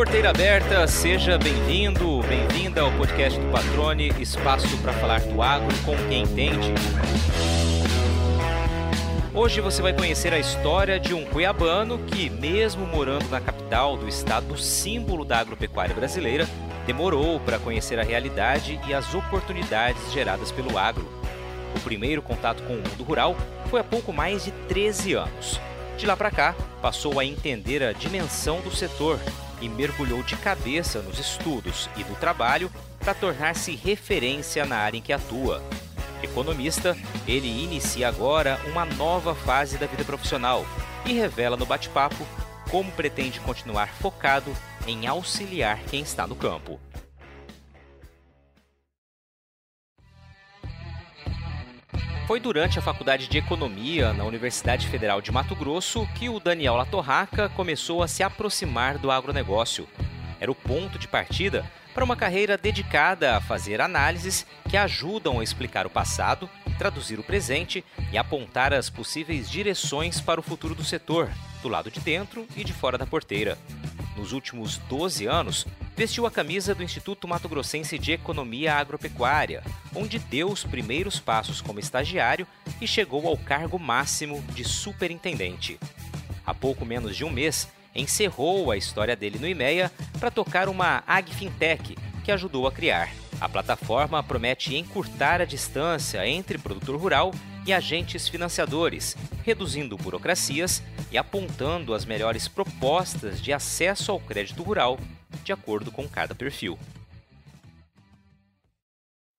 Porteira aberta, seja bem-vindo, bem-vinda ao podcast do Patrone, espaço para falar do agro com quem entende. Hoje você vai conhecer a história de um cuiabano que, mesmo morando na capital do estado símbolo da agropecuária brasileira, demorou para conhecer a realidade e as oportunidades geradas pelo agro. O primeiro contato com o mundo rural foi há pouco mais de 13 anos. De lá para cá, passou a entender a dimensão do setor e mergulhou de cabeça nos estudos e no trabalho para tornar-se referência na área em que atua. Economista, ele inicia agora uma nova fase da vida profissional e revela no bate-papo como pretende continuar focado em auxiliar quem está no campo. Foi durante a Faculdade de Economia na Universidade Federal de Mato Grosso que o Daniel Latorraca começou a se aproximar do agronegócio. Era o ponto de partida para uma carreira dedicada a fazer análises que ajudam a explicar o passado, traduzir o presente e apontar as possíveis direções para o futuro do setor, do lado de dentro e de fora da porteira. Nos últimos 12 anos, vestiu a camisa do Instituto Mato Grossense de Economia Agropecuária, onde deu os primeiros passos como estagiário e chegou ao cargo máximo de superintendente. Há pouco menos de um mês, encerrou a história dele no IMEA para tocar uma AgFintech que ajudou a criar. A plataforma promete encurtar a distância entre produtor rural e agentes financiadores, reduzindo burocracias e apontando as melhores propostas de acesso ao crédito rural, de acordo com cada perfil.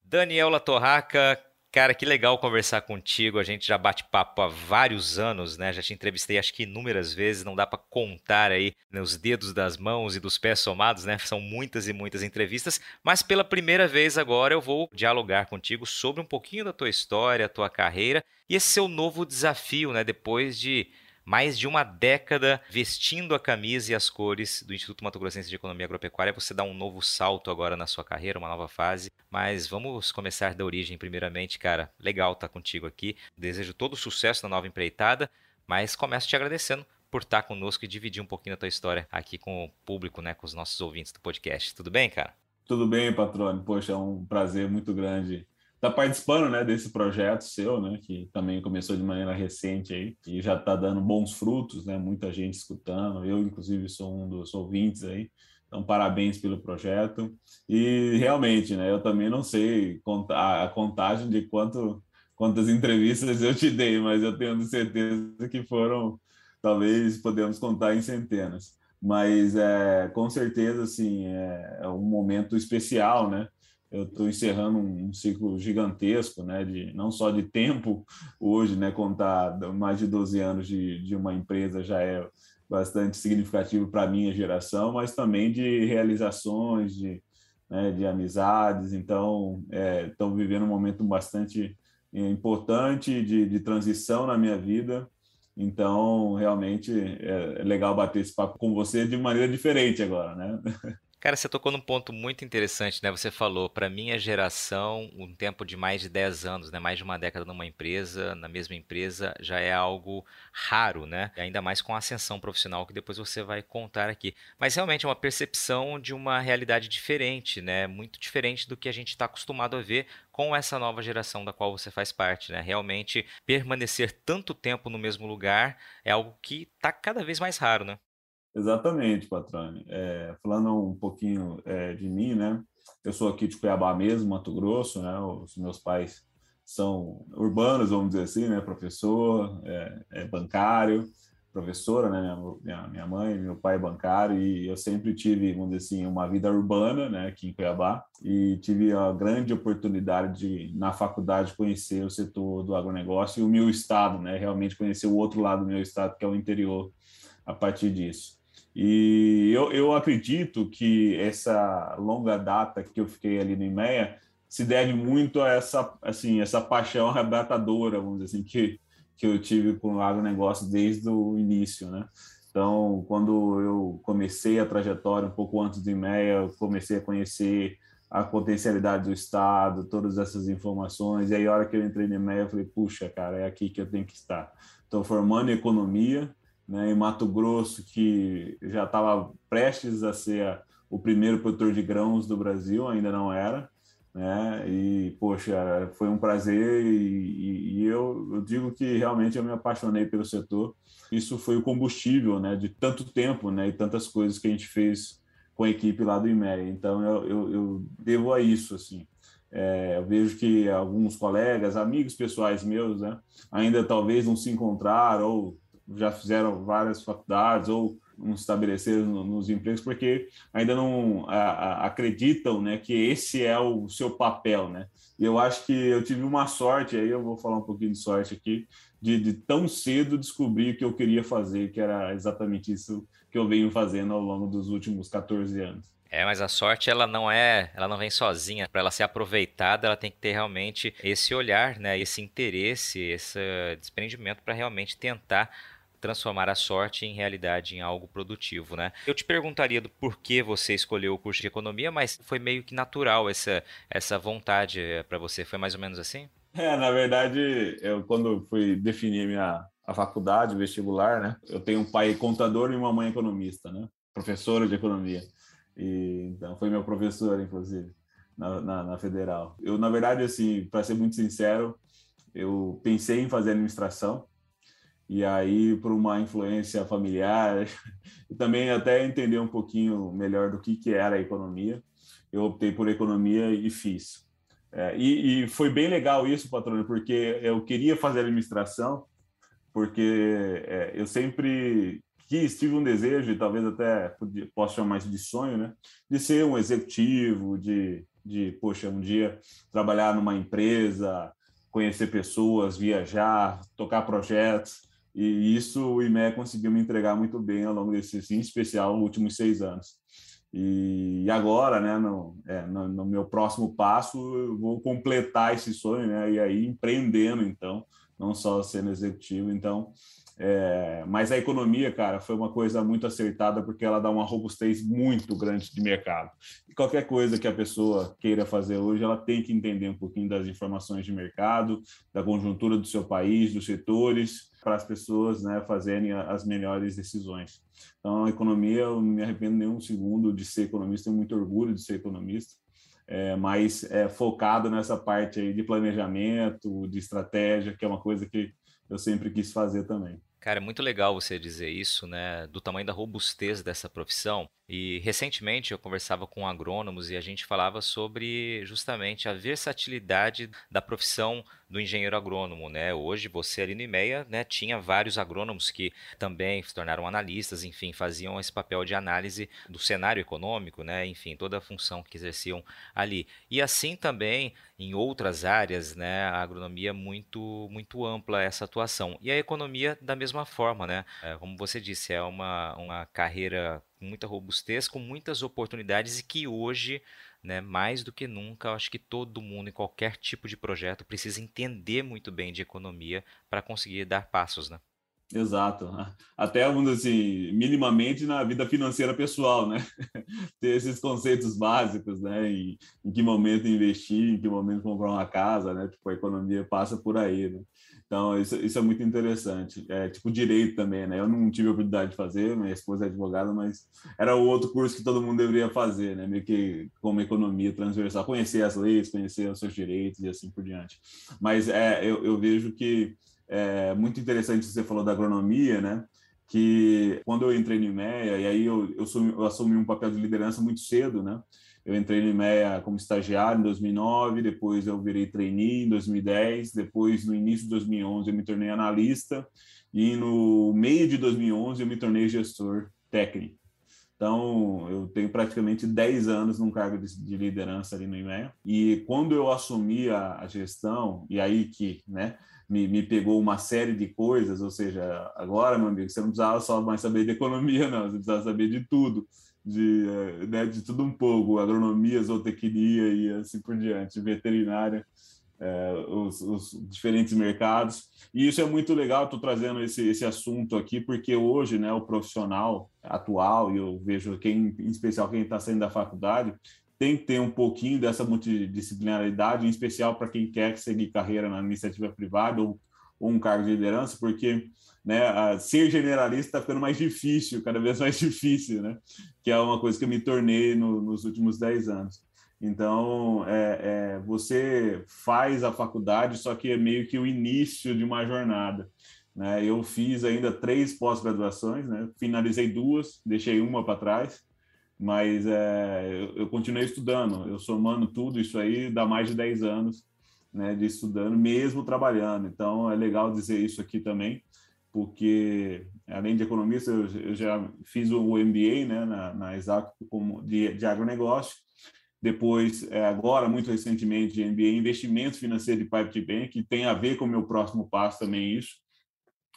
Daniel Latorraca, Cara, que legal conversar contigo. A gente já bate papo há vários anos, né? Já te entrevistei acho que inúmeras vezes, não dá para contar aí nos dedos das mãos e dos pés somados, né? São muitas e muitas entrevistas, mas pela primeira vez agora eu vou dialogar contigo sobre um pouquinho da tua história, tua carreira e esse seu novo desafio, né? Depois de mais de uma década vestindo a camisa e as cores do Instituto Mato Grossense de Economia Agropecuária. Você dá um novo salto agora na sua carreira, uma nova fase. Mas vamos começar da origem, primeiramente, cara. Legal estar contigo aqui. Desejo todo sucesso na nova empreitada, mas começo te agradecendo por estar conosco e dividir um pouquinho da tua história aqui com o público, né, com os nossos ouvintes do podcast. Tudo bem, cara? Tudo bem, patrônio. Poxa, é um prazer muito grande está participando né, desse projeto seu, né, que também começou de maneira recente aí, e já está dando bons frutos, né, muita gente escutando. Eu, inclusive, sou um dos ouvintes aí. Então, parabéns pelo projeto. E realmente, né, eu também não sei a contagem de quanto, quantas entrevistas eu te dei, mas eu tenho certeza que foram, talvez podemos contar em centenas. Mas é, com certeza, assim, é, é um momento especial, né? Eu estou encerrando um, ciclo gigantesco, né, de não só de tempo hoje, né, contar mais de 12 anos de, de uma empresa já é bastante significativo para a minha geração, mas também de realizações, de, né, de amizades. Então, estão é, vivendo um momento bastante é, importante de, de transição na minha vida. Então, realmente é legal bater esse papo com você de maneira diferente agora, né? Cara, você tocou num ponto muito interessante, né? Você falou, para minha geração, um tempo de mais de 10 anos, né? Mais de uma década numa empresa, na mesma empresa, já é algo raro, né? Ainda mais com a ascensão profissional que depois você vai contar aqui. Mas realmente é uma percepção de uma realidade diferente, né? Muito diferente do que a gente está acostumado a ver com essa nova geração da qual você faz parte, né? Realmente permanecer tanto tempo no mesmo lugar é algo que está cada vez mais raro, né? Exatamente, Patrone. É, falando um pouquinho é, de mim, né? Eu sou aqui de Cuiabá mesmo, Mato Grosso, né? Os meus pais são urbanos, vamos dizer assim, né? Professor, é, é bancário, professora, né? Minha, minha, mãe, meu pai é bancário e eu sempre tive, vamos dizer assim, uma vida urbana, né? Aqui em Cuiabá e tive a grande oportunidade de, na faculdade, conhecer o setor do agronegócio e o meu estado, né? Realmente conhecer o outro lado do meu estado, que é o interior, a partir disso. E eu, eu acredito que essa longa data que eu fiquei ali no IMEA se deve muito a essa, assim, essa paixão arrebatadora, vamos dizer assim, que, que eu tive com o agronegócio desde o início, né? Então, quando eu comecei a trajetória um pouco antes do IMEA, eu comecei a conhecer a potencialidade do Estado, todas essas informações, e aí a hora que eu entrei no IMEA, eu falei, puxa, cara, é aqui que eu tenho que estar. Estou formando economia, né, em Mato Grosso, que já estava prestes a ser o primeiro produtor de grãos do Brasil, ainda não era, né? E, poxa, foi um prazer e, e eu, eu, digo que realmente eu me apaixonei pelo setor. Isso foi o combustível, né, de tanto tempo, né, e tantas coisas que a gente fez com a equipe lá do IMEA. Então, eu, eu, eu devo a isso, assim. É, eu vejo que alguns colegas, amigos pessoais meus, né, ainda talvez não se encontraram ou já fizeram várias faculdades ou não estabeleceram nos empregos porque ainda não a, a, acreditam né, que esse é o seu papel. Né? E eu acho que eu tive uma sorte, aí eu vou falar um pouquinho de sorte aqui, de, de tão cedo descobrir o que eu queria fazer, que era exatamente isso que eu venho fazendo ao longo dos últimos 14 anos. É, mas a sorte ela não é, ela não vem sozinha. Para ela ser aproveitada, ela tem que ter realmente esse olhar, né, esse interesse, esse desprendimento para realmente tentar transformar a sorte em realidade em algo produtivo, né? Eu te perguntaria do porquê você escolheu o curso de economia, mas foi meio que natural essa essa vontade eh, para você, foi mais ou menos assim? É, na verdade, eu quando fui definir minha a faculdade, vestibular, né? Eu tenho um pai contador e uma mãe economista, né? Professora de economia. E então foi meu professor, inclusive, na, na, na federal. Eu, na verdade, assim, para ser muito sincero, eu pensei em fazer administração, e aí por uma influência familiar e também até entender um pouquinho melhor do que que era a economia eu optei por economia e fiz. É, e, e, foi bem legal isso patrônio porque eu queria fazer administração porque é, eu sempre quis tive um desejo e talvez até posso chamar isso de sonho né de ser um executivo de de poxa um dia trabalhar numa empresa conhecer pessoas viajar tocar projetos e isso o IME conseguiu me entregar muito bem ao longo desses, em especial, nos últimos seis anos. E agora, né, no, é, no, no, meu próximo passo, eu vou completar esse sonho, né, e aí empreendendo, então, não só sendo executivo. Então, é, mas a economia, cara, foi uma coisa muito acertada porque ela dá uma robustez muito grande de mercado. E qualquer coisa que a pessoa queira fazer hoje, ela tem que entender um pouquinho das informações de mercado, da conjuntura do seu país, dos setores, para as pessoas né, fazerem as melhores decisões. Então, a economia, eu não me arrependo nem um segundo de ser economista, tenho muito orgulho de ser economista. É, mas é, focado nessa parte aí de planejamento, de estratégia, que é uma coisa que eu sempre quis fazer também. Cara, é muito legal você dizer isso, né? Do tamanho da robustez dessa profissão. E recentemente eu conversava com agrônomos e a gente falava sobre justamente a versatilidade da profissão do engenheiro agrônomo, né? Hoje você ali no IMEA, né, tinha vários agrônomos que também se tornaram analistas, enfim, faziam esse papel de análise do cenário econômico, né? Enfim, toda a função que exerciam ali. E assim também em outras áreas, né, a agronomia é muito muito ampla essa atuação. E a economia da mesma forma, né? É, como você disse, é uma, uma carreira com muita robustez, com muitas oportunidades e que hoje né? Mais do que nunca, acho que todo mundo em qualquer tipo de projeto precisa entender muito bem de economia para conseguir dar passos, né? Exato. Até, vamos assim, minimamente na vida financeira pessoal, né? Ter esses conceitos básicos, né? Em, em, que momento investir, em que momento comprar uma casa, né? Tipo, a economia passa por aí, né? Então, isso, isso é muito interessante. É tipo direito também, né? Eu não tive a oportunidade de fazer, minha esposa é advogada, mas era o outro curso que todo mundo deveria fazer, né? Meio que como economia transversal, conhecer as leis, conhecer os seus direitos e assim por diante. Mas é, eu, eu vejo que é muito interessante você falou da agronomia, né? Que quando eu entrei no IMEA, e aí eu, eu, assumi, eu assumi um papel de liderança muito cedo, né? Eu entrei no IMEA como estagiário em 2009, depois eu virei trainee em 2010, depois no início de 2011 eu me tornei analista e no meio de 2011 eu me tornei gestor técnico. Então, eu tenho praticamente 10 anos num cargo de, de liderança ali no IMEA. E quando eu assumi a, a gestão, e aí que né, me, me, pegou uma série de coisas, ou seja, agora, meu amigo, você não precisava só mais saber de economia, não, você precisava saber de tudo de, eh, né, de tudo um pouco, agronomia, zootecnia e assim por diante, veterinária, é, os, os, diferentes mercados. E isso é muito legal, estou trazendo esse, esse assunto aqui, porque hoje né, o profissional atual, e eu vejo quem, em especial quem está saindo da faculdade, tem que ter um pouquinho dessa multidisciplinaridade, em especial para quem quer seguir carreira na iniciativa privada ou um cargo de liderança, porque né, ser generalista está ficando mais difícil, cada vez mais difícil, né? Que é uma coisa que eu me tornei no, nos últimos 10 anos. Então, é, é, você faz a faculdade, só que é meio que o início de uma jornada. Né? Eu fiz ainda três pós-graduações, né? finalizei duas, deixei uma para trás, mas é, eu, eu, continuei estudando. Eu somando tudo isso aí, dá mais de 10 anos né, de estudando, mesmo trabalhando. Então, é legal dizer isso aqui também, porque além de economista, eu, eu já fiz o MBA né, na, na Exato de, de agronegócio, depois, é, agora, muito recentemente, MBA em Investimento Financeiro de Private Bank, que tem a ver com o meu próximo passo também isso.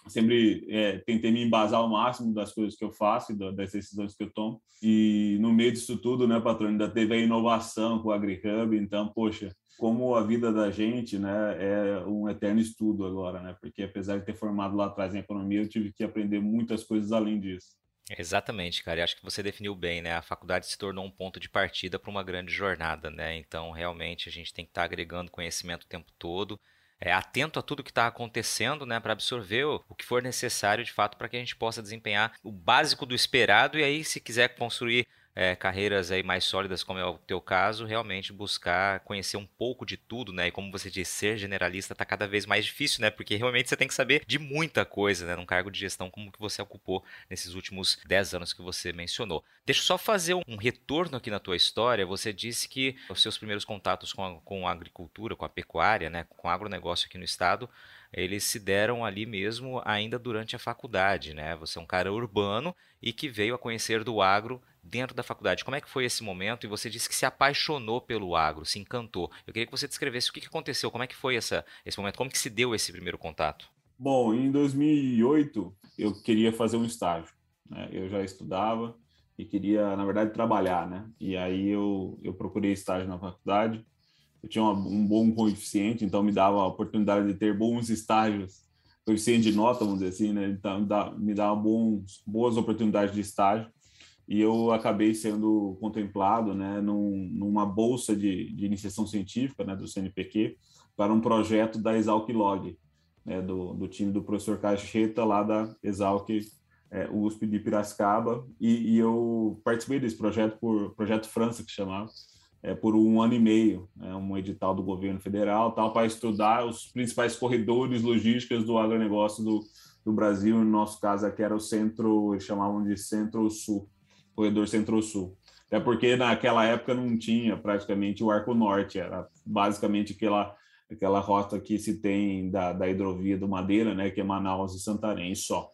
Sempre é, tentei me embasar ao máximo das coisas que eu faço e das decisões que eu tomo. E no meio disso tudo, né, patrão, ainda teve a inovação com o AgriHub, então, poxa, como a vida da gente, né, é um eterno estudo agora, né? Porque apesar de ter formado lá atrás em economia, eu tive que aprender muitas coisas além disso. Exatamente, cara. E acho que você definiu bem, né? A faculdade se tornou um ponto de partida para uma grande jornada, né? Então, realmente, a gente tem que estar tá agregando conhecimento o tempo todo, é, atento a tudo que está acontecendo, né? Para absorver o, o que for necessário, de fato, para que a gente possa desempenhar o básico do esperado. E aí, se quiser construir é, carreiras aí mais sólidas, como é o teu caso, realmente buscar conhecer um pouco de tudo, né? E como você disse, ser generalista está cada vez mais difícil, né? Porque realmente você tem que saber de muita coisa, né? Num cargo de gestão como que você ocupou nesses últimos 10 anos que você mencionou. Deixa eu só fazer um retorno aqui na tua história. Você disse que os seus primeiros contatos com a, com a agricultura, com a pecuária, né? Com o agronegócio aqui no estado, eles se deram ali mesmo ainda durante a faculdade, né? Você é um cara urbano e que veio a conhecer do agro dentro da faculdade. Como é que foi esse momento? E você disse que se apaixonou pelo agro, se encantou. Eu queria que você descrevesse o que aconteceu, como é que foi essa, esse momento, como que se deu esse primeiro contato? Bom, em 2008 eu queria fazer um estágio. Né? Eu já estudava e queria, na verdade, trabalhar, né? E aí eu, eu procurei estágio na faculdade. Eu tinha uma, um bom coeficiente, então me dava a oportunidade de ter bons estágios, coeficiente de nota, vamos dizer assim, né? Então me dava bons, boas oportunidades de estágio e eu acabei sendo contemplado né, num, numa bolsa de, de, iniciação científica né, do CNPq para um projeto da Exalc Log, né, do, do, time do professor Cacheta, lá da Exalc é, USP de Piracicaba, e, e, eu participei desse projeto, por Projeto França, que chamava, é, por um ano e meio, né, um edital do governo federal, tal, para estudar os principais corredores logísticos do agronegócio do, do Brasil, no nosso caso aqui era o centro, eles chamavam de centro-sul, corredor centro-sul. Até porque naquela época não tinha praticamente o arco norte, era basicamente aquela, aquela rota que se tem da, da hidrovia do Madeira, né, que é Manaus e Santarém só.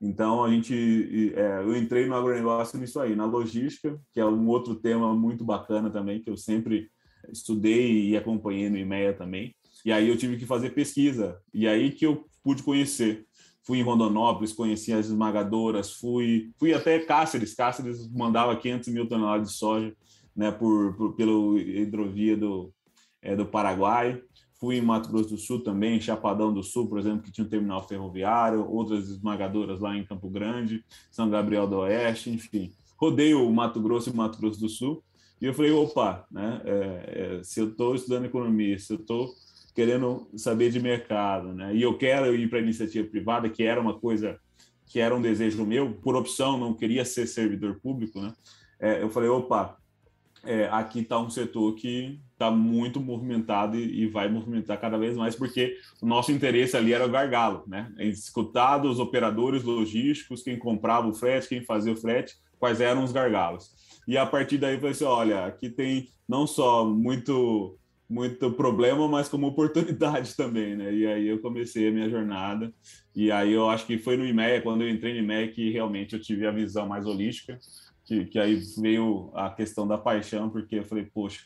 Então a gente, é, eu entrei no agronegócio nisso aí, na logística, que é um outro tema muito bacana também, que eu sempre estudei e acompanhei no IMEA também. E aí eu tive que fazer pesquisa, e aí que eu pude conhecer fui em Rondonópolis, conheci as esmagadoras, fui, fui até Cáceres, Cáceres mandava 500 mil toneladas de soja né, por, por pelo hidrovia do, é, do Paraguai. Fui em Mato Grosso do Sul também, Chapadão do Sul, por exemplo, que tinha um terminal ferroviário, outras esmagadoras lá em Campo Grande, São Gabriel do Oeste, enfim. Rodei o Mato Grosso e Mato Grosso do Sul e eu falei, opa, né, é, é, se eu estou estudando economia, se eu estou querendo saber de mercado, né? E eu quero ir para iniciativa privada, que era uma coisa que era um desejo meu, por opção, não queria ser servidor público, né? É, eu falei, opa, é, aqui está um setor que está muito movimentado e, e, vai movimentar cada vez mais, porque o nosso interesse ali era o gargalo, né? Escutar dos operadores logísticos, quem comprava o frete, quem fazia o frete, quais eram os gargalos. E a partir daí eu falei assim, olha, aqui tem não só muito muito problema, mas como oportunidade também, né? E aí eu comecei a minha jornada. E aí eu acho que foi no IMEA, quando eu entrei no IMEA, que realmente eu tive a visão mais holística, que, que aí veio a questão da paixão, porque eu falei, poxa,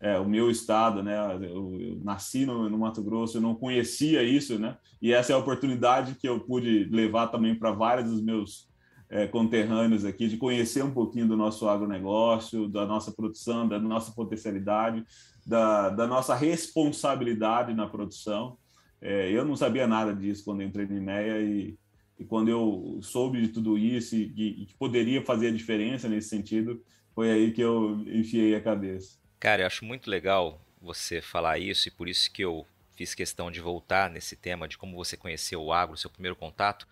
é, o meu estado, né? Eu, eu nasci no, no, Mato Grosso, eu não conhecia isso, né? E essa é a oportunidade que eu pude levar também para vários dos meus é, conterrâneos aqui, de conhecer um pouquinho do nosso agronegócio, da nossa produção, da nossa potencialidade, da, da nossa responsabilidade na produção. É, eu não sabia nada disso quando entrei no IMEA e, e quando eu soube de tudo isso e, que poderia fazer a diferença nesse sentido, foi aí que eu enfiei a cabeça. Cara, eu acho muito legal você falar isso e por isso que eu fiz questão de voltar nesse tema de como você conheceu o agro, seu primeiro contato,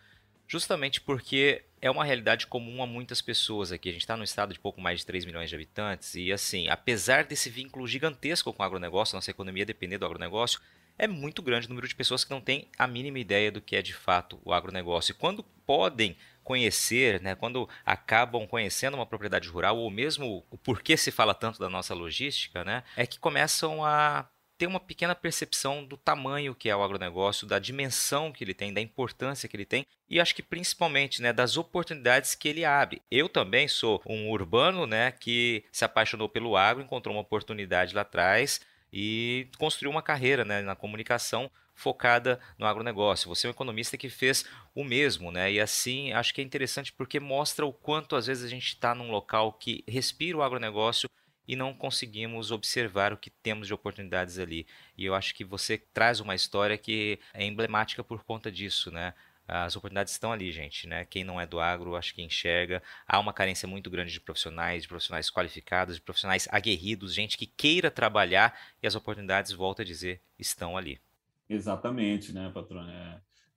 justamente porque é uma realidade comum a muitas pessoas aqui. A gente está num estado de pouco mais de 3 milhões de habitantes e, assim, apesar desse vínculo gigantesco com o agronegócio, nossa economia depender do agronegócio, é muito grande o número de pessoas que não têm a mínima ideia do que é de fato o agronegócio. E quando podem conhecer, né, quando acabam conhecendo uma propriedade rural, ou mesmo o porquê se fala tanto da nossa logística, né, é que começam a ter uma pequena percepção do tamanho que é o agronegócio, da dimensão que ele tem, da importância que ele tem e acho que principalmente né, das oportunidades que ele abre. Eu também sou um urbano né, que se apaixonou pelo agro, encontrou uma oportunidade lá atrás e construiu uma carreira né, na comunicação focada no agronegócio. Você é um economista que fez o mesmo, né? E assim, acho que é interessante porque mostra o quanto às vezes a gente está num local que respira o agronegócio e não conseguimos observar o que temos de oportunidades ali. E eu acho que você traz uma história que é emblemática por conta disso, né? As oportunidades estão ali, gente, né? Quem não é do agro, acho que enxerga. Há uma carência muito grande de profissionais, de profissionais qualificados, de profissionais aguerridos, gente que queira trabalhar e as oportunidades, volto a dizer, estão ali. Exatamente, né, patrão?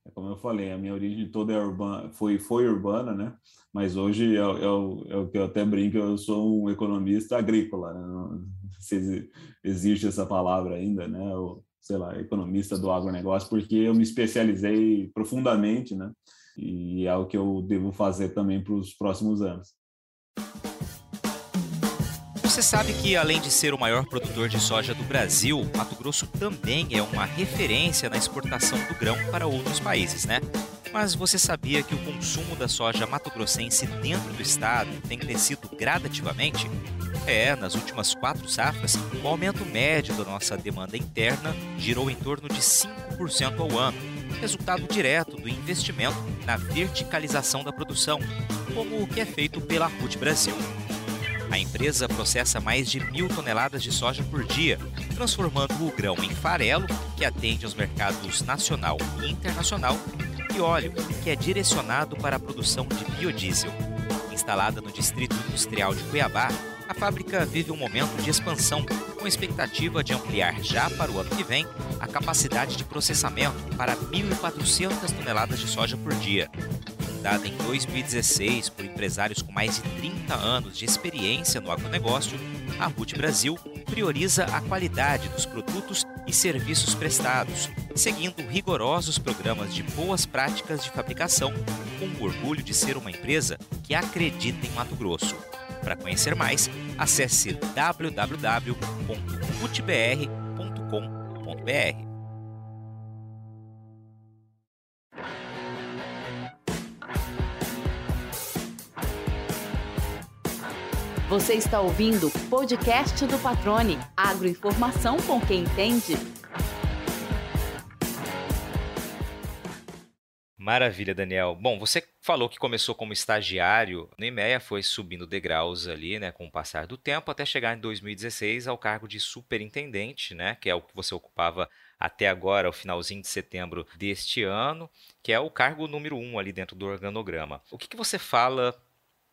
É, como eu falei, a minha origem toda é urbana, foi, foi urbana, né? Mas hoje é, é, é o que eu até brinco, eu sou um economista agrícola, né? Se existe essa palavra ainda, né? O, sei lá, economista do agronegócio, porque eu me especializei profundamente, né? E é o que eu devo fazer também para os próximos anos. Você sabe que, além de ser o maior produtor de soja do Brasil, Mato Grosso também é uma referência na exportação do grão para outros países, né? Mas você sabia que o consumo da soja mato-grossense dentro do estado tem crescido gradativamente? É, nas últimas quatro safras, o aumento médio da nossa demanda interna girou em torno de 5% ao ano, resultado direto do investimento na verticalização da produção, como o que é feito pela RUT Brasil. A empresa processa mais de mil toneladas de soja por dia, transformando o grão em farelo, que atende aos mercados nacional e internacional, e óleo, que é direcionado para a produção de biodiesel. Instalada no Distrito Industrial de Cuiabá, a fábrica vive um momento de expansão, com expectativa de ampliar já para o ano que vem a capacidade de processamento para 1.400 toneladas de soja por dia. Fundada em 2016 por empresários com mais de 30 anos de experiência no agronegócio, a RUT Brasil prioriza a qualidade dos produtos e serviços prestados, seguindo rigorosos programas de boas práticas de fabricação, com o orgulho de ser uma empresa que acredita em Mato Grosso. Para conhecer mais, acesse www.utbr.com.br. Você está ouvindo o podcast do Patrone, agroinformação com quem entende. Maravilha, Daniel. Bom, você falou que começou como estagiário no IMEA, foi subindo degraus ali, né, com o passar do tempo, até chegar em 2016 ao cargo de superintendente, né, que é o que você ocupava até agora, o finalzinho de setembro deste ano, que é o cargo número um ali dentro do organograma. O que, que você fala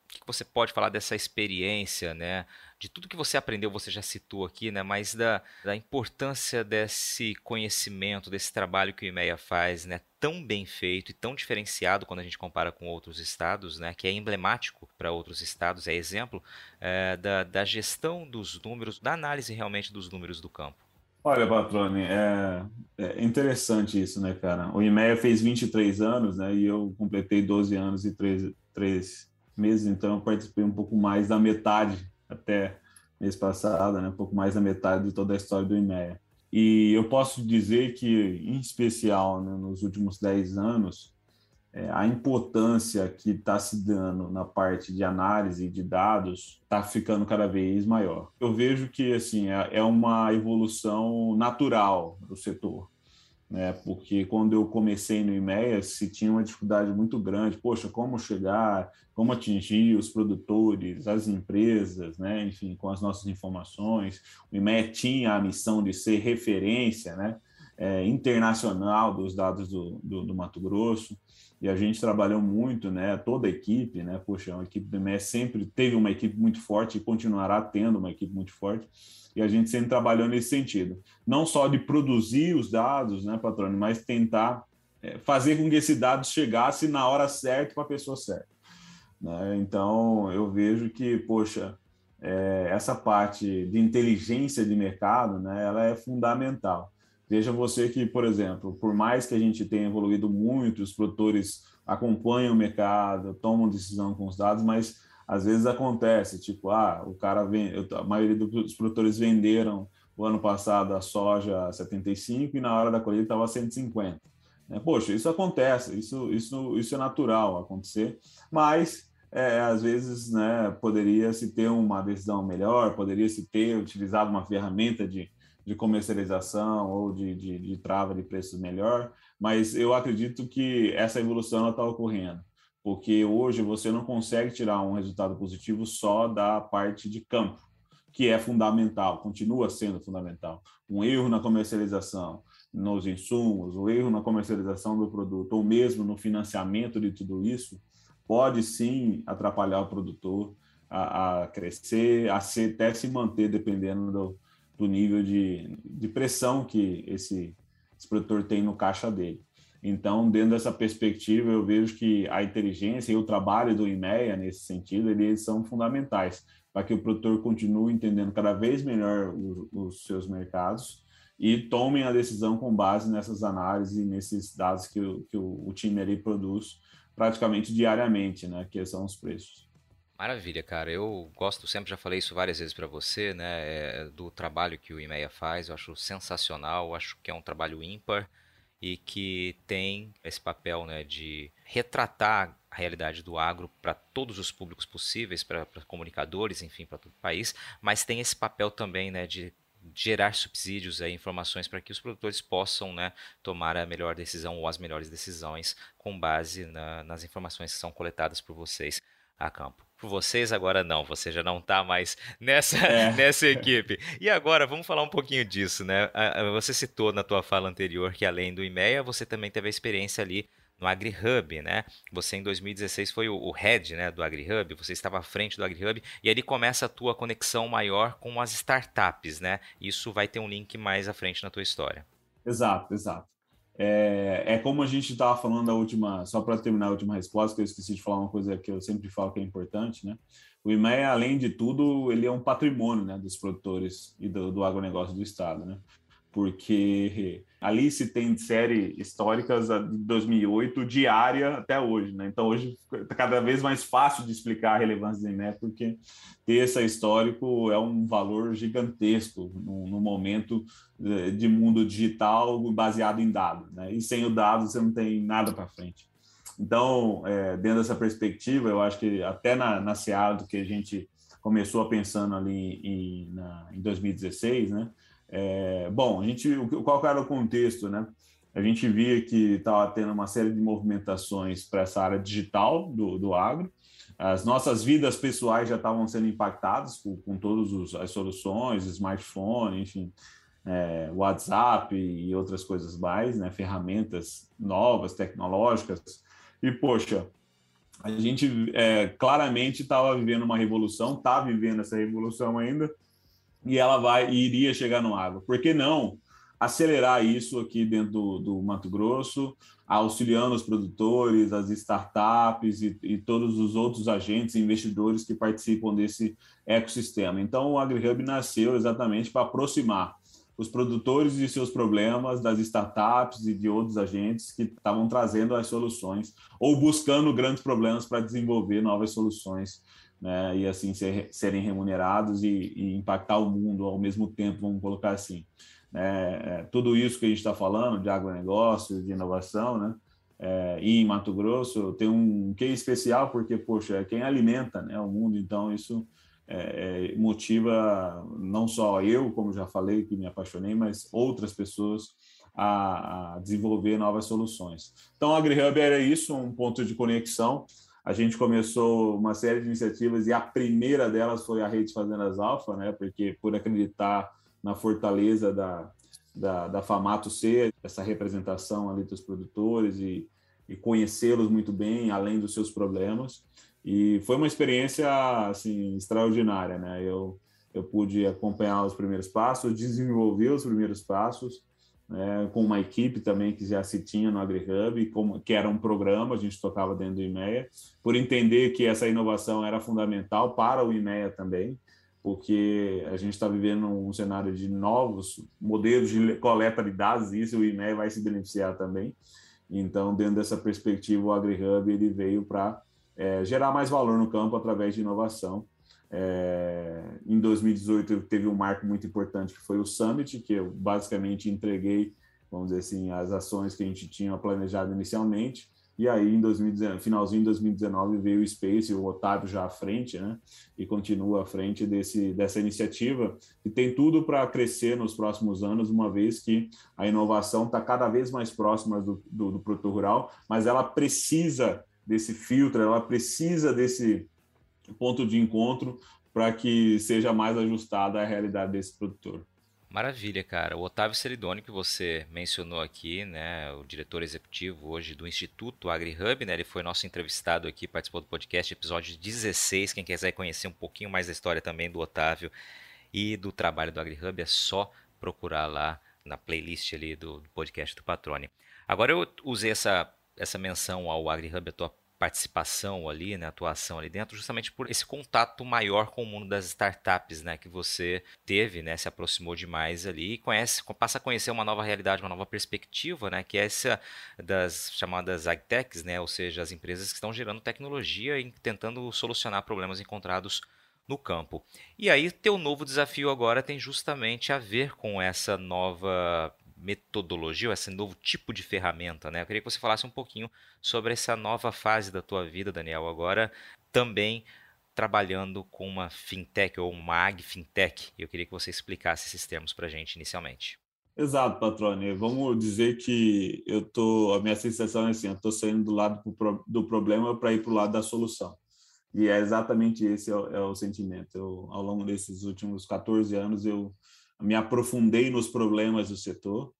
o que você pode falar dessa experiência, né? De tudo que você aprendeu, você já citou aqui, né? Mas da, da importância desse conhecimento, desse trabalho que o IMEA faz, né? Tão bem feito e tão diferenciado quando a gente compara com outros estados, né? Que é emblemático para outros estados, é exemplo é, da, da gestão dos números, da análise realmente dos números do campo. Olha, Patrone, é, é, interessante isso, né, cara? O IMEA fez 23 anos, né? E eu completei 12 anos e 13, 13 meses, então eu participei um pouco mais da metade, até mês passado, né, um pouco mais da metade de toda a história do IMEA. E eu posso dizer que, em especial, né, nos últimos 10 anos, é, a importância que está se dando na parte de análise de dados está ficando cada vez maior. Eu vejo que assim é, é uma evolução natural do setor né? Porque quando eu comecei no IMEA, se tinha uma dificuldade muito grande, poxa, como chegar, como atingir os produtores, as empresas, né? Enfim, com as nossas informações. O IMEA tinha a missão de ser referência, né? é, internacional dos dados do, do, do, Mato Grosso, e a gente trabalhou muito, né, toda a equipe, né, poxa, a equipe do MES sempre teve uma equipe muito forte e continuará tendo uma equipe muito forte, e a gente sempre trabalhou nesse sentido, não só de produzir os dados, né, patrônio, mas tentar é, fazer com que esse dado chegasse na hora certa para a pessoa certa. Né? Então, eu vejo que, poxa, é, essa parte de inteligência de mercado, né, ela é fundamental. Veja você que, por exemplo, por mais que a gente tenha evoluído muito, os produtores acompanham o mercado, tomam decisão com os dados, mas às vezes acontece, tipo, ah, o cara vem, a maioria dos produtores venderam o ano passado a soja a 75 e na hora da colheita estava 150. Né? Poxa, isso acontece, isso, isso, isso é natural acontecer, mas é, às vezes né, poderia se ter uma decisão melhor, poderia se ter utilizado uma ferramenta de, de comercialização ou de, de, de trava de preços melhor, mas eu acredito que essa evolução está ocorrendo, porque hoje você não consegue tirar um resultado positivo só da parte de campo, que é fundamental, continua sendo fundamental. Um erro na comercialização, nos insumos, o erro na comercialização do produto, ou mesmo no financiamento de tudo isso, pode sim atrapalhar o produtor a, a crescer, a se, até se manter dependendo do, do nível de, de pressão que esse, esse produtor tem no caixa dele. Então, dentro dessa perspectiva, eu vejo que a inteligência e o trabalho do IMEA, nesse sentido, eles são fundamentais para que o produtor continue entendendo cada vez melhor os, seus mercados e tomem a decisão com base nessas análises e nesses dados que, o, que o, o time ali produz praticamente diariamente, né? Que são os preços. Maravilha, cara. Eu gosto, sempre já falei isso várias vezes para você, né? É, do trabalho que o IMEA faz. Eu acho sensacional. Eu acho que é um trabalho ímpar e que tem esse papel, né, de retratar a realidade do agro para todos os públicos possíveis, para comunicadores, enfim, para todo o país, mas tem esse papel também, né, de gerar subsídios e informações para que os produtores possam né, tomar a melhor decisão ou as melhores decisões com base na, nas informações que são coletadas por vocês a campo. Por vocês agora não, você já não está mais nessa, é. nessa equipe. E agora, vamos falar um pouquinho disso, né? Você citou na tua fala anterior que além do IMEA, você também teve a experiência ali no AgriHub, né? Você em 2016 foi o, head, né, do AgriHub, você estava à frente do AgriHub e ali começa a tua conexão maior com as startups, né? Isso vai ter um link mais à frente na tua história. Exato, exato. É, é como a gente estava falando da última, só para terminar a última resposta, que eu esqueci de falar uma coisa que eu sempre falo que é importante, né? O IMEA, além de tudo, ele é um patrimônio né, dos produtores e do, do agronegócio do Estado, né? Porque ali se tem série históricas de 2008 diária até hoje, né? Então hoje está cada vez mais fácil de explicar a relevância do INEP, porque ter esse histórico é um valor gigantesco no, no, momento de mundo digital baseado em dados, né? E sem o dado você não tem nada para frente. Então, é, dentro dessa perspectiva, eu acho que até na, na SEAD que a gente começou a pensando ali em, na, em 2016, né? É, bom, a gente, qual era o contexto, né? A gente via que estava tendo uma série de movimentações para essa área digital do, do agro. As nossas vidas pessoais já estavam sendo impactadas com, com todas as soluções, smartphone, enfim, é, WhatsApp e outras coisas mais, né? Ferramentas novas, tecnológicas. E, poxa, a gente é, claramente estava vivendo uma revolução, está vivendo essa revolução ainda, e ela vai e iria chegar no agro. Por que não acelerar isso aqui dentro do, do Mato Grosso, auxiliando os produtores, as startups e, e, todos os outros agentes e investidores que participam desse ecossistema. Então, o AgriHub nasceu exatamente para aproximar os produtores e seus problemas das startups e de outros agentes que estavam trazendo as soluções ou buscando grandes problemas para desenvolver novas soluções né, e assim ser, serem remunerados e, e, impactar o mundo ao mesmo tempo, vamos colocar assim. É, é, tudo isso que a gente está falando de agronegócio, de inovação, né, é, e em Mato Grosso tem um que especial porque, poxa, é quem alimenta né, o mundo, então isso é, é, motiva não só eu, como já falei, que me apaixonei, mas outras pessoas a, a desenvolver novas soluções. Então, a AgriHub era isso, um ponto de conexão a gente começou uma série de iniciativas e a primeira delas foi a Rede Fazendas Alfa, né? Porque por acreditar na fortaleza da, da, da Famato ser essa representação ali dos produtores e, e conhecê-los muito bem, além dos seus problemas. E foi uma experiência assim extraordinária, né? Eu eu pude acompanhar os primeiros passos, desenvolver os primeiros passos, né, com uma equipe também que já se tinha no AgriHub, como, que era um programa, a gente tocava dentro do IMEA, por entender que essa inovação era fundamental para o IMEA também, porque a gente está vivendo um cenário de novos modelos de coleta de dados, e isso o IMEA vai se beneficiar também. Então, dentro dessa perspectiva, o AgriHub ele veio para é, gerar mais valor no campo através de inovação, é, em 2018 teve um marco muito importante que foi o Summit, que eu basicamente entreguei, vamos dizer assim, as ações que a gente tinha planejado inicialmente. E aí, em 2019, finalzinho de 2019, veio o Space, o Otávio já à frente, né? E continua à frente desse, dessa iniciativa, que tem tudo para crescer nos próximos anos, uma vez que a inovação está cada vez mais próxima do, do, do produtor rural, mas ela precisa desse filtro, ela precisa desse, ponto de encontro para que seja mais ajustada à realidade desse produtor. Maravilha, cara. O Otávio Seridoni, que você mencionou aqui, né, o diretor executivo hoje do Instituto AgriHub, né, ele foi nosso entrevistado aqui, participou do podcast, episódio 16. Quem quiser conhecer um pouquinho mais da história também do Otávio e do trabalho do AgriHub, é só procurar lá na playlist ali do podcast do Patrone. Agora eu usei essa, essa menção ao AgriHub, a tua participação ali, né, atuação ali dentro, justamente por esse contato maior com o mundo das startups, né, que você teve, né, se aproximou demais ali e conhece, passa a conhecer uma nova realidade, uma nova perspectiva, né, que é essa das chamadas agtechs, né, ou seja, as empresas que estão gerando tecnologia e tentando solucionar problemas encontrados no campo. E aí, teu novo desafio agora tem justamente a ver com essa nova metodologia, esse novo tipo de ferramenta, né? Eu queria que você falasse um pouquinho sobre essa nova fase da tua vida, Daniel, agora também trabalhando com uma fintech ou uma ag fintech. Eu queria que você explicasse esses termos para a gente inicialmente. Exato, Patrone. Vamos dizer que eu tô, a minha sensação é assim, eu estou saindo do lado do problema para ir para o lado da solução. E é exatamente esse é o, é o sentimento. Eu, ao longo desses últimos 14 anos, eu me aprofundei nos problemas do setor.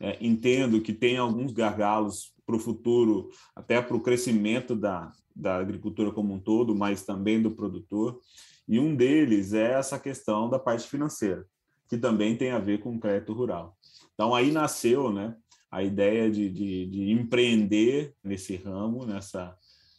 É, entendo que tem alguns gargalos para o futuro, até para o crescimento da, da agricultura como um todo, mas também do produtor. E um deles é essa questão da parte financeira, que também tem a ver com o crédito rural. Então, aí nasceu né, a ideia de, de, de empreender nesse ramo, nessa,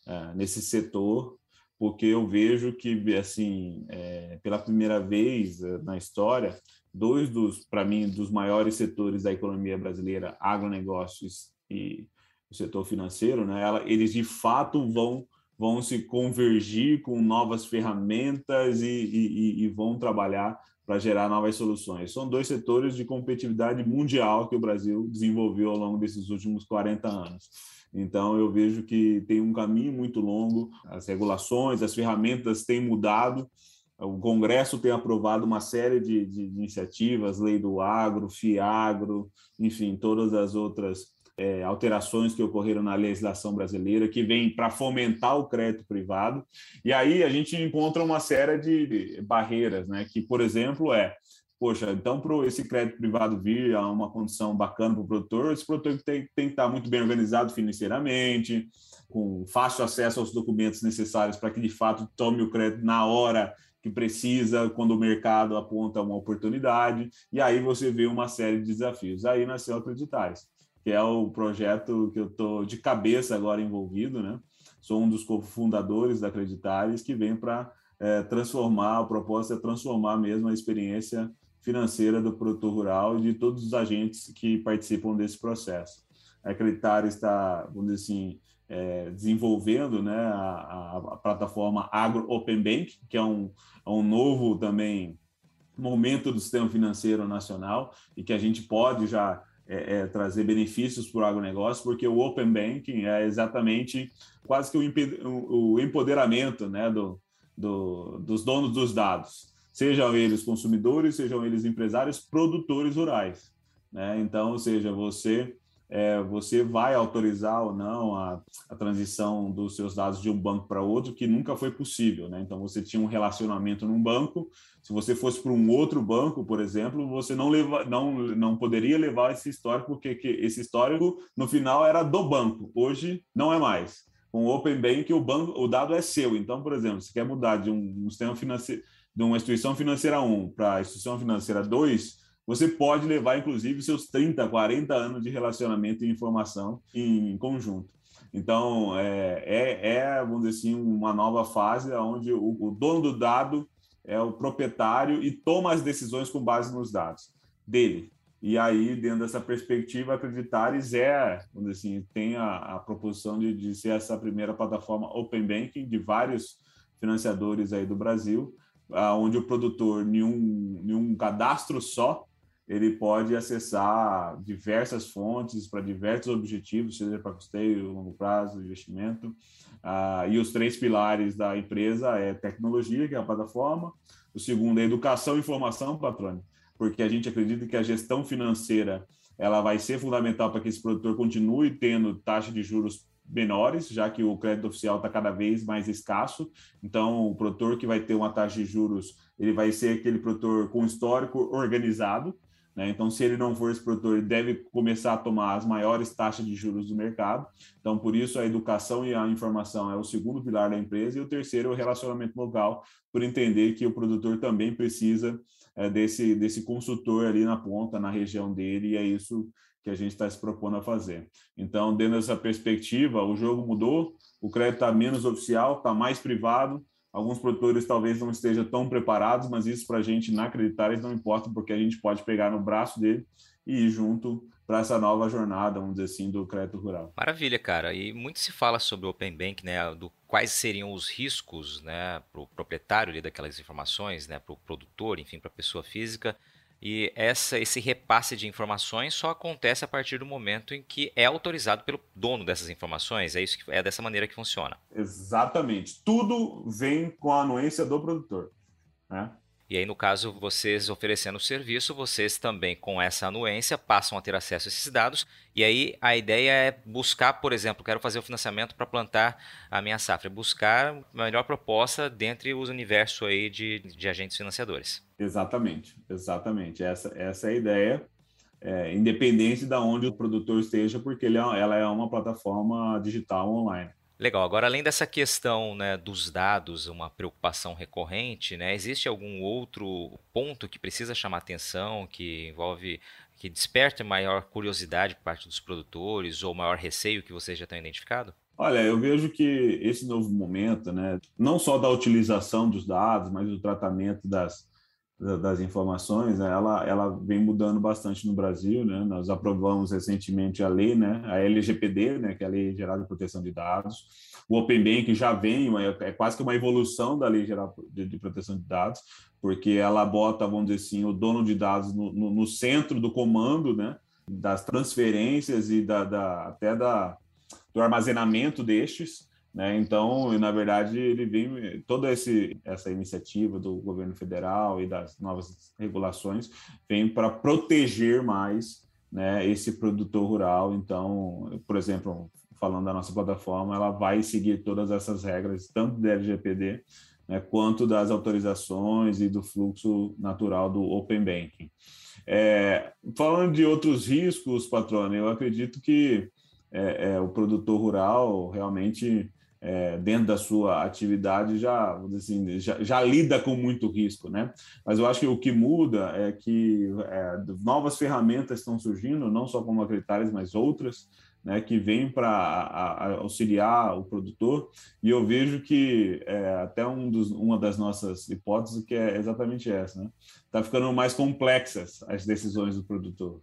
uh, nesse setor, porque eu vejo que, assim, é, pela primeira vez uh, na história, dois dos, para mim, dos maiores setores da economia brasileira, agronegócios e o setor financeiro, né? Ela, eles de fato vão vão se convergir com novas ferramentas e, e, e vão trabalhar para gerar novas soluções. São dois setores de competitividade mundial que o Brasil desenvolveu ao longo desses últimos 40 anos. Então, eu vejo que tem um caminho muito longo, as regulações, as ferramentas têm mudado, o Congresso tem aprovado uma série de, de, iniciativas, lei do agro, FIAGRO, enfim, todas as outras é, alterações que ocorreram na legislação brasileira, que vem para fomentar o crédito privado. E aí a gente encontra uma série de barreiras, né? que, por exemplo, é poxa, então para esse crédito privado vir a uma condição bacana para o produtor, esse produtor tem, tem que estar muito bem organizado financeiramente, com fácil acesso aos documentos necessários para que de fato tome o crédito na hora que precisa quando o mercado aponta uma oportunidade, e aí você vê uma série de desafios. Aí nasceu Acreditais, que é o projeto que eu estou de cabeça agora envolvido, né? Sou um dos cofundadores da Acreditais, que vem para é, transformar, a proposta é transformar mesmo a experiência financeira do produtor rural e de todos os agentes que participam desse processo. A Acreditais está, vamos dizer assim, é, desenvolvendo né, a, a, plataforma Agro Open Bank, que é um, é um novo também momento do sistema financeiro nacional e que a gente pode já é, é, trazer benefícios para o agronegócio, porque o Open Banking é exatamente quase que o, o empoderamento né, do, do, dos donos dos dados, sejam eles consumidores, sejam eles empresários, produtores rurais. Né? Então, ou seja, você é, você vai autorizar ou não a, a, transição dos seus dados de um banco para outro, que nunca foi possível. Né? Então, você tinha um relacionamento num banco, se você fosse para um outro banco, por exemplo, você não, leva, não, não poderia levar esse histórico, porque esse histórico, no final, era do banco. Hoje, não é mais. Com o Open Bank, o, banco, o dado é seu. Então, por exemplo, se quer mudar de um, um sistema financeiro, de uma instituição financeira 1 para instituição financeira 2, você pode levar, inclusive, seus 30, 40 anos de relacionamento e informação em conjunto. Então, é, é, é, vamos dizer assim, uma nova fase onde o, o, dono do dado é o proprietário e toma as decisões com base nos dados dele. E aí, dentro dessa perspectiva, Acreditares é, vamos dizer assim, tem a, a proposição de, de ser essa primeira plataforma Open Banking de vários financiadores aí do Brasil, onde o produtor, nenhum, nenhum cadastro só, ele pode acessar diversas fontes para diversos objetivos, seja para custeio, longo prazo, investimento. Ah, e os três pilares da empresa é tecnologia, que é a plataforma. O segundo é educação e informação, patrônio, porque a gente acredita que a gestão financeira ela vai ser fundamental para que esse produtor continue tendo taxa de juros menores, já que o crédito oficial está cada vez mais escasso. Então, o produtor que vai ter uma taxa de juros, ele vai ser aquele produtor com histórico organizado, né? Então, se ele não for esse produtor, ele deve começar a tomar as maiores taxas de juros do mercado. Então, por isso, a educação e a informação é o segundo pilar da empresa. E o terceiro é o relacionamento local, por entender que o produtor também precisa é, desse, desse consultor ali na ponta, na região dele, e é isso que a gente está se propondo a fazer. Então, dentro dessa perspectiva, o jogo mudou, o crédito está menos oficial, está mais privado, Alguns produtores talvez não estejam tão preparados, mas isso para a gente acreditar, eles não importa, porque a gente pode pegar no braço dele e ir junto para essa nova jornada, vamos dizer assim, do crédito rural. Maravilha, cara. E muito se fala sobre o Open Bank, né? Do quais seriam os riscos, né, para o proprietário ali daquelas informações, né, para o produtor, enfim, para a pessoa física. E essa, esse repasse de informações só acontece a partir do momento em que é autorizado pelo dono dessas informações. É isso que é dessa maneira que funciona. Exatamente. Tudo vem com a anuência do produtor. Né? E aí, no caso, vocês oferecendo o serviço, vocês também, com essa anuência, passam a ter acesso a esses dados. E aí, a ideia é buscar, por exemplo, quero fazer o financiamento para plantar a minha safra. Buscar a melhor proposta dentre os universos aí de, de agentes financiadores. Exatamente, exatamente. Essa, essa é a ideia. É, independente de onde o produtor esteja, porque ele é, ela é uma plataforma digital online. Legal. Agora, além dessa questão né, dos dados, uma preocupação recorrente, né, existe algum outro ponto que precisa chamar atenção, que envolve, que desperta maior curiosidade por parte dos produtores ou maior receio que vocês já tenham identificado? Olha, eu vejo que esse novo momento, né, não só da utilização dos dados, mas do tratamento das, das informações, né, ela, ela vem mudando bastante no Brasil, né? Nós aprovamos recentemente a lei, né, a LGPD, né, que é a Lei Geral de Proteção de Dados. O Open Bank já vem, é, quase que uma evolução da Lei Geral de, Proteção de Dados, porque ela bota, vamos dizer assim, o dono de dados no, no, no centro do comando, né, das transferências e da, da até da, do armazenamento destes. Né? Então, na verdade, ele vem toda esse, essa iniciativa do governo federal e das novas regulações vem para proteger mais né, esse produtor rural. Então, por exemplo, falando da nossa plataforma, ela vai seguir todas essas regras, tanto da LGPD né, quanto das autorizações e do fluxo natural do Open Banking. É, falando de outros riscos, patrônio, eu acredito que é, é, o produtor rural realmente é, dentro da sua atividade já, assim, já, já, lida com muito risco, né? Mas eu acho que o que muda é que é, novas ferramentas estão surgindo, não só como acreditares, mas outras, né, que vêm para auxiliar o produtor. E eu vejo que é, até um dos, uma das nossas hipóteses que é exatamente essa, né? Está ficando mais complexas as decisões do produtor.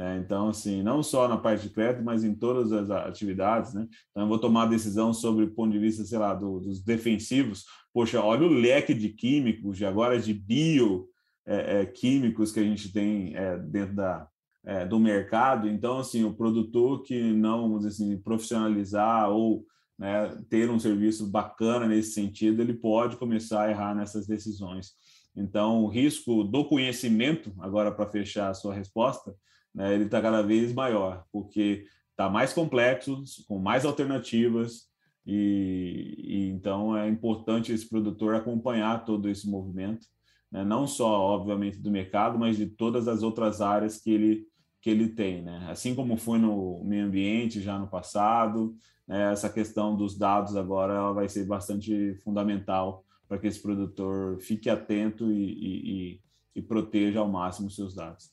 Né? Então, assim, não só na parte de crédito, mas em todas as atividades. Né? Então, eu vou tomar decisão sobre o ponto de vista, sei lá, do, dos defensivos. Poxa, olha o leque de químicos, de agora de bioquímicos é, é, que a gente tem é, dentro da, é, do mercado. Então, assim, o produtor que não, vamos dizer assim, profissionalizar ou né, ter um serviço bacana nesse sentido, ele pode começar a errar nessas decisões. Então, o risco do conhecimento, agora para fechar a sua resposta, né, ele está cada vez maior, porque está mais complexo, com mais alternativas, e, e, então é importante esse produtor acompanhar todo esse movimento, né, não só, obviamente, do mercado, mas de todas as outras áreas que ele, que ele tem. Né? Assim como foi no meio ambiente já no passado, né, essa questão dos dados agora vai ser bastante fundamental para que esse produtor fique atento e, e, e proteja ao máximo seus dados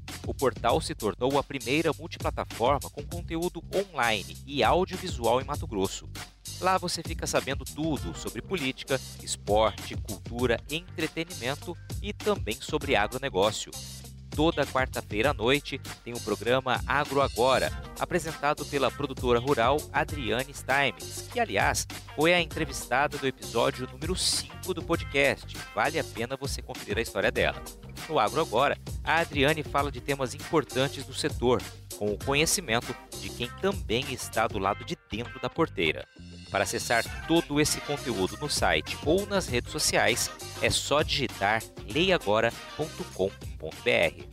O portal se tornou a primeira multiplataforma com conteúdo online e audiovisual em Mato Grosso. Lá você fica sabendo tudo sobre política, esporte, cultura, entretenimento e também sobre agronegócio. Toda quarta-feira à noite tem o programa Agro Agora, apresentado pela produtora rural Adriane Steinmetz, que, aliás, foi a entrevistada do episódio número 5 do podcast. Vale a pena você conferir a história dela. No Agro Agora, a Adriane fala de temas importantes do setor, com o conhecimento de quem também está do lado de dentro da porteira. Para acessar todo esse conteúdo no site ou nas redes sociais, é só digitar leiagora.com.br.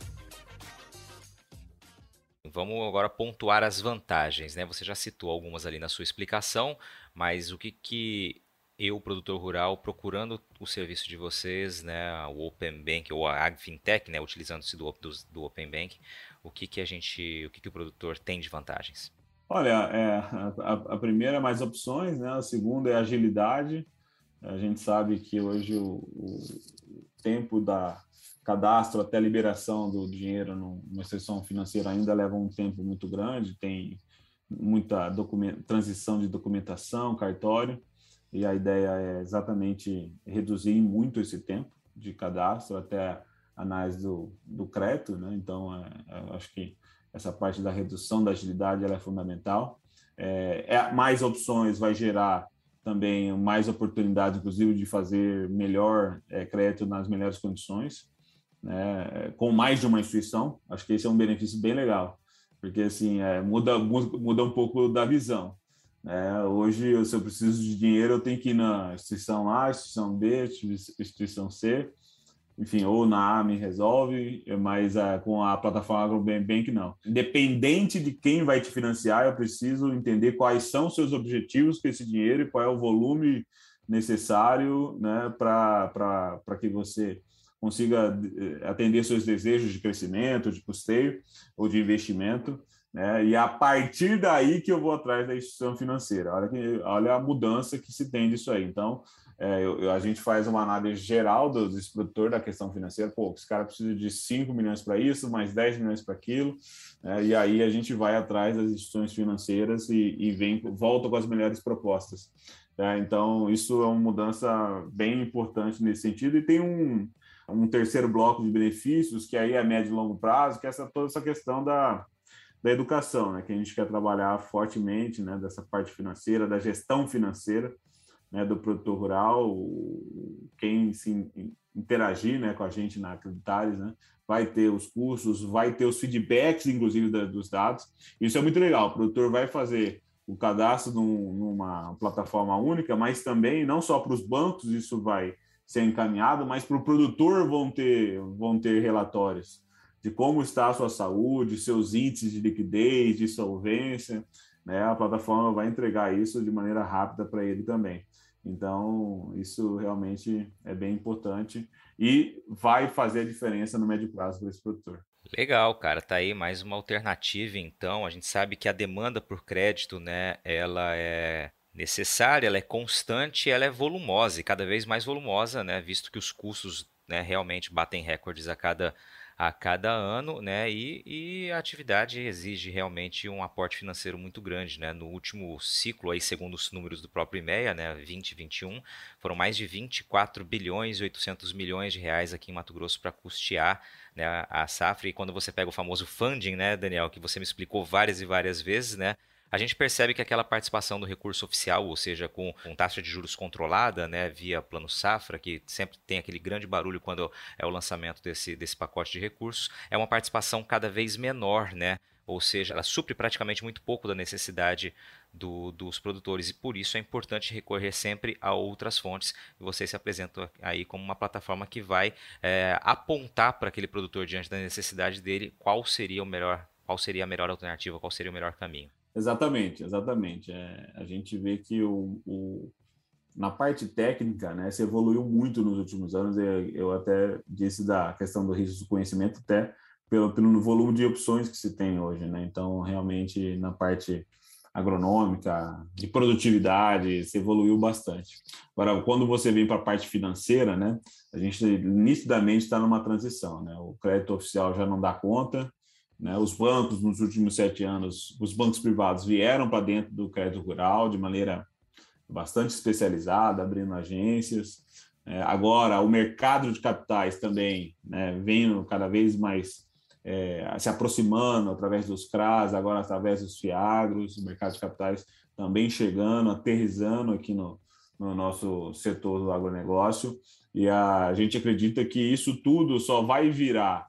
Vamos agora pontuar as vantagens, né? Você já citou algumas ali na sua explicação, mas o que, que eu, produtor rural, procurando o serviço de vocês, né, o Open Bank ou a AgFintech, né, utilizando-se do, do, do, Open Bank, o que, que a gente, o que, que o produtor tem de vantagens? Olha, é, a, a, primeira é mais opções, né? A segunda é agilidade. A gente sabe que hoje o, o tempo da cadastro até liberação do dinheiro numa instituição financeira ainda leva um tempo muito grande, tem muita transição de documentação, cartório e a ideia é exatamente reduzir muito esse tempo de cadastro até análise do, do né? Então, é, é, acho que essa parte da redução da agilidade é fundamental. É, é, mais opções vai gerar também mais oportunidades, inclusive, de fazer melhor é, crédito nas melhores condições, né? com mais de uma instituição. Acho que esse é um benefício bem legal, porque assim é, muda, muda um pouco da visão. É, hoje, se eu preciso de dinheiro, eu tenho que ir na instituição A, instituição B, instituição C, enfim, ou na A me resolve, mas uh, com a plataforma AgroBank não. Independente de quem vai te financiar, eu preciso entender quais são os seus objetivos com esse dinheiro e qual é o volume necessário né, para que você consiga eh, atender seus desejos de crescimento, de custeio ou de investimento né? E a partir daí que eu vou atrás da instituição financeira. Olha, que, olha a mudança que se tem disso aí. Então, é, eu, a gente faz uma análise geral do, desse produtor da questão financeira. Pô, esse cara precisa de 5 milhões para isso, mais 10 milhões para aquilo. Né? E aí a gente vai atrás das instituições financeiras e, e vem, volta com as melhores propostas. Tá? Então, isso é uma mudança bem importante nesse sentido. E tem um, um terceiro bloco de benefícios, que aí é médio e longo prazo, que é essa, toda essa questão da da educação, né, que a gente quer trabalhar fortemente, né, dessa parte financeira, da gestão financeira, né, do produtor rural, quem se interagir, né, com a gente na Acreditares, né, vai ter os cursos, vai ter os feedbacks, inclusive, da, dos dados. Isso é muito legal. O produtor vai fazer o cadastro num, numa plataforma única, mas também não só para os bancos isso vai ser encaminhado, mas para o produtor vão ter vão ter relatórios de como está a sua saúde, seus índices de liquidez, de solvência, né? A plataforma vai entregar isso de maneira rápida para ele também. Então, isso realmente é bem importante e vai fazer a diferença no médio prazo para esse produtor. Legal, cara, tá aí mais uma alternativa, então. A gente sabe que a demanda por crédito, né, ela é necessária, ela é constante, ela é volumosa e cada vez mais volumosa, né, visto que os custos, né, realmente batem recordes a cada a cada ano, né? E, e, a atividade exige realmente um aporte financeiro muito grande, né? No último ciclo, aí, segundo os números do próprio IMEA, né, 2021, foram mais de 24 bilhões e 800 milhões de reais aqui em Mato Grosso para custear né, a safra. E quando você pega o famoso funding, né, Daniel, que você me explicou várias e várias vezes, né? A gente percebe que aquela participação do recurso oficial, ou seja, com, com taxa de juros controlada, né, via plano safra, que sempre tem aquele grande barulho quando é o lançamento desse, desse pacote de recursos, é uma participação cada vez menor, né? Ou seja, ela supre praticamente muito pouco da necessidade do, dos produtores e por isso é importante recorrer sempre a outras fontes. Vocês se apresentam aí como uma plataforma que vai é, apontar para aquele produtor diante da necessidade dele qual seria o melhor, qual seria a melhor alternativa, qual seria o melhor caminho. Exatamente, exatamente. É, a gente vê que o, o, na parte técnica, né, se evoluiu muito nos últimos anos. Eu, eu até disse da questão do risco do conhecimento, até pelo, pelo volume de opções que se tem hoje. Né? Então, realmente, na parte agronômica, de produtividade, se evoluiu bastante. Agora, quando você vem para a parte financeira, né, a gente nitidamente está numa transição. Né? O crédito oficial já não dá conta, né? Os bancos, nos últimos sete anos, os bancos privados vieram para dentro do crédito rural de maneira bastante especializada, abrindo agências. É, agora, o mercado de capitais também né, vem cada vez mais é, se aproximando através dos CRAS, agora através dos FIAGROS, o mercado de capitais também chegando, aterrizando aqui no, no nosso setor do agronegócio. E a gente acredita que isso tudo só vai virar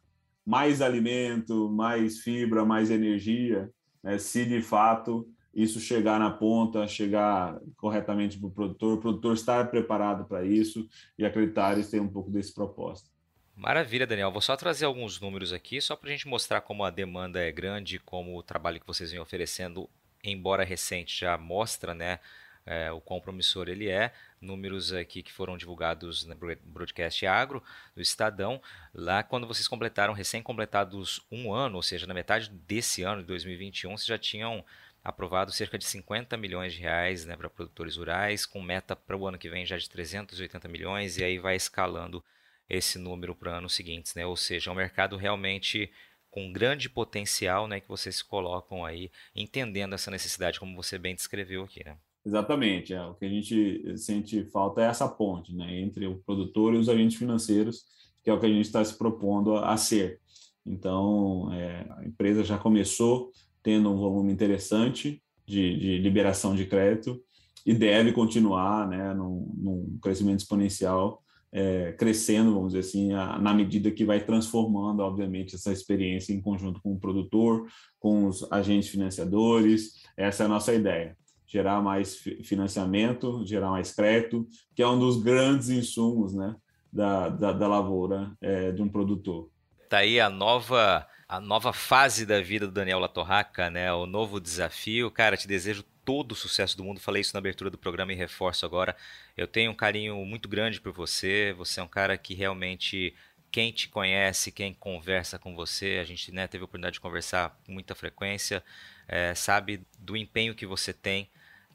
mais alimento, mais fibra, mais energia, né, se de fato isso chegar na ponta, chegar corretamente para o produtor, o produtor estar preparado para isso e acreditar e ter um pouco desse propósito. Maravilha, Daniel. Vou só trazer alguns números aqui, só para a gente mostrar como a demanda é grande, como o trabalho que vocês vêm oferecendo, embora recente, já mostra né, é, o quão promissor ele é. Números aqui que foram divulgados no Broadcast Agro, do Estadão. Lá, quando vocês completaram, recém-completados um ano, ou seja, na metade desse ano, de 2021, vocês já tinham aprovado cerca de 50 milhões de reais né, para produtores rurais, com meta para o ano que vem já de 380 milhões, e aí vai escalando esse número para anos seguintes. Né? Ou seja, é um mercado realmente com grande potencial né, que vocês se colocam aí, entendendo essa necessidade, como você bem descreveu aqui. Né? Exatamente. É. O que a gente sente falta é essa ponte né, entre o produtor e os agentes financeiros, que é o que a gente está se propondo a, a ser. Então, é, a empresa já começou tendo um volume interessante de, de liberação de crédito e deve continuar né, num, num crescimento exponencial, é, crescendo, vamos dizer assim, a, na medida que vai transformando, obviamente, essa experiência em conjunto com o produtor, com os agentes financiadores. Essa é a nossa ideia gerar mais financiamento, gerar mais crédito, que é um dos grandes insumos né, da, da, da lavoura é, de um produtor. Está aí a nova, a nova fase da vida do Daniel Latorraca, né, o novo desafio. Cara, te desejo todo o sucesso do mundo. Falei isso na abertura do programa e reforço agora. Eu tenho um carinho muito grande por você. Você é um cara que realmente quem te conhece, quem conversa com você, a gente né, teve a oportunidade de conversar com muita frequência, é, sabe do empenho que você tem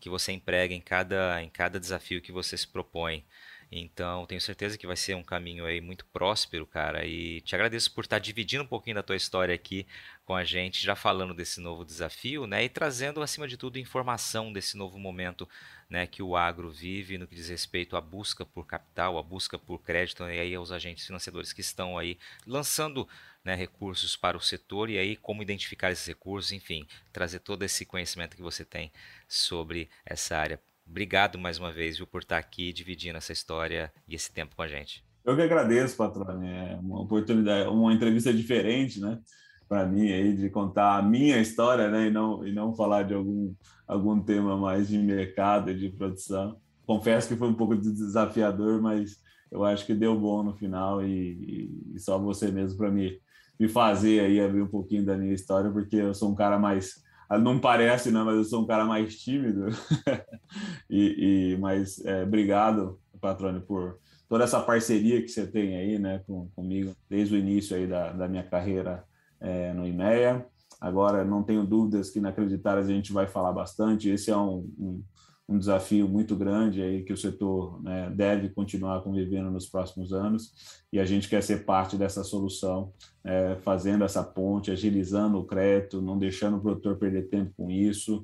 que você emprega em cada, em cada desafio que você se propõe. Então, tenho certeza que vai ser um caminho aí muito próspero, cara. E te agradeço por estar dividindo um pouquinho da tua história aqui com a gente, já falando desse novo desafio, né? E trazendo, acima de tudo, informação desse novo momento né, que o agro vive no que diz respeito à busca por capital, à busca por crédito, e aí aos agentes financiadores que estão aí lançando né, recursos para o setor e aí como identificar esses recursos, enfim, trazer todo esse conhecimento que você tem sobre essa área. Obrigado mais uma vez viu, por estar aqui dividindo essa história e esse tempo com a gente. Eu que agradeço, patrão. É uma oportunidade, uma entrevista diferente, né? Para mim aí de contar a minha história, né? E não e não falar de algum algum tema mais de mercado e de produção. Confesso que foi um pouco desafiador, mas eu acho que deu bom no final e, e só você mesmo para mim me fazer aí abrir um pouquinho da minha história, porque eu sou um cara mais não parece, né, mas eu sou um cara mais tímido. e, e, mas é, obrigado, Patrone, por toda essa parceria que você tem aí, né, com, comigo desde o início aí da, da minha carreira é, no IMEA. Agora, não tenho dúvidas que na Acreditárias a gente vai falar bastante. Esse é um, um um desafio muito grande aí que o setor né, deve continuar convivendo nos próximos anos. E a gente quer ser parte dessa solução, é, fazendo essa ponte, agilizando o crédito, não deixando o produtor perder tempo com isso,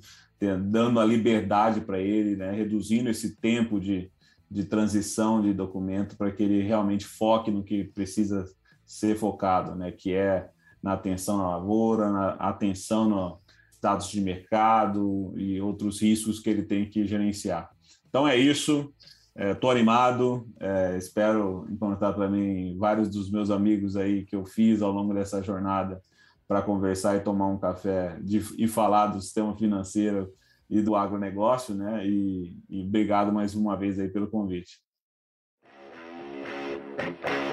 dando a liberdade para ele, né, reduzindo esse tempo de, de transição de documento para que ele realmente foque no que precisa ser focado, né, que é na atenção à lavoura, na atenção no, dados de mercado e outros riscos que ele tem que gerenciar. Então é isso. Estou é, animado. É, espero encontrar também vários dos meus amigos aí que eu fiz ao longo dessa jornada para conversar e tomar um café de, e falar do sistema financeiro e do agronegócio, né? E, e obrigado mais uma vez aí pelo convite.